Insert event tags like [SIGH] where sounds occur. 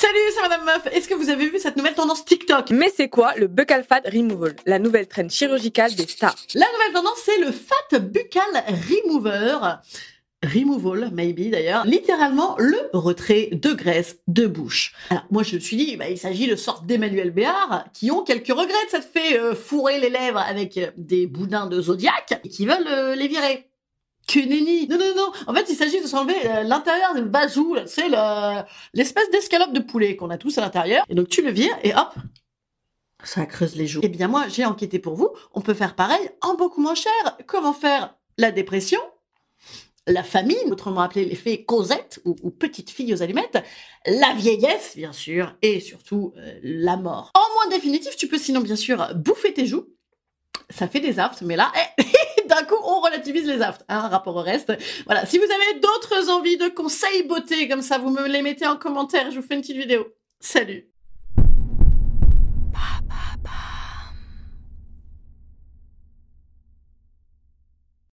Salut, c'est Madame Meuf. Est-ce que vous avez vu cette nouvelle tendance TikTok? Mais c'est quoi le buccal fat removal, la nouvelle traîne chirurgicale des stars? La nouvelle tendance, c'est le fat buccal remover. Removal, maybe d'ailleurs, littéralement le retrait de graisse de bouche. Alors moi je me suis dit, bah, il s'agit de sortes d'Emmanuel Béard qui ont quelques regrets de cette fait euh, fourrer les lèvres avec euh, des boudins de zodiaque et qui veulent euh, les virer. Que nenni Non, non, non En fait, il s'agit de s'enlever euh, l'intérieur du bajou, c'est le- l'espèce d'escalope de poulet qu'on a tous à l'intérieur. Et donc tu le vires et hop ça creuse les joues. Eh bien moi, j'ai enquêté pour vous. On peut faire pareil en beaucoup moins cher. Comment faire la dépression? La famine, autrement appelé l'effet Cosette ou, ou petite fille aux allumettes, la vieillesse, bien sûr, et surtout euh, la mort. En moins définitif, tu peux sinon, bien sûr, bouffer tes joues. Ça fait des aftes, mais là, eh, [LAUGHS] d'un coup, on relativise les aftes, hein, rapport au reste. Voilà, si vous avez d'autres envies de conseils beauté comme ça, vous me les mettez en commentaire, je vous fais une petite vidéo. Salut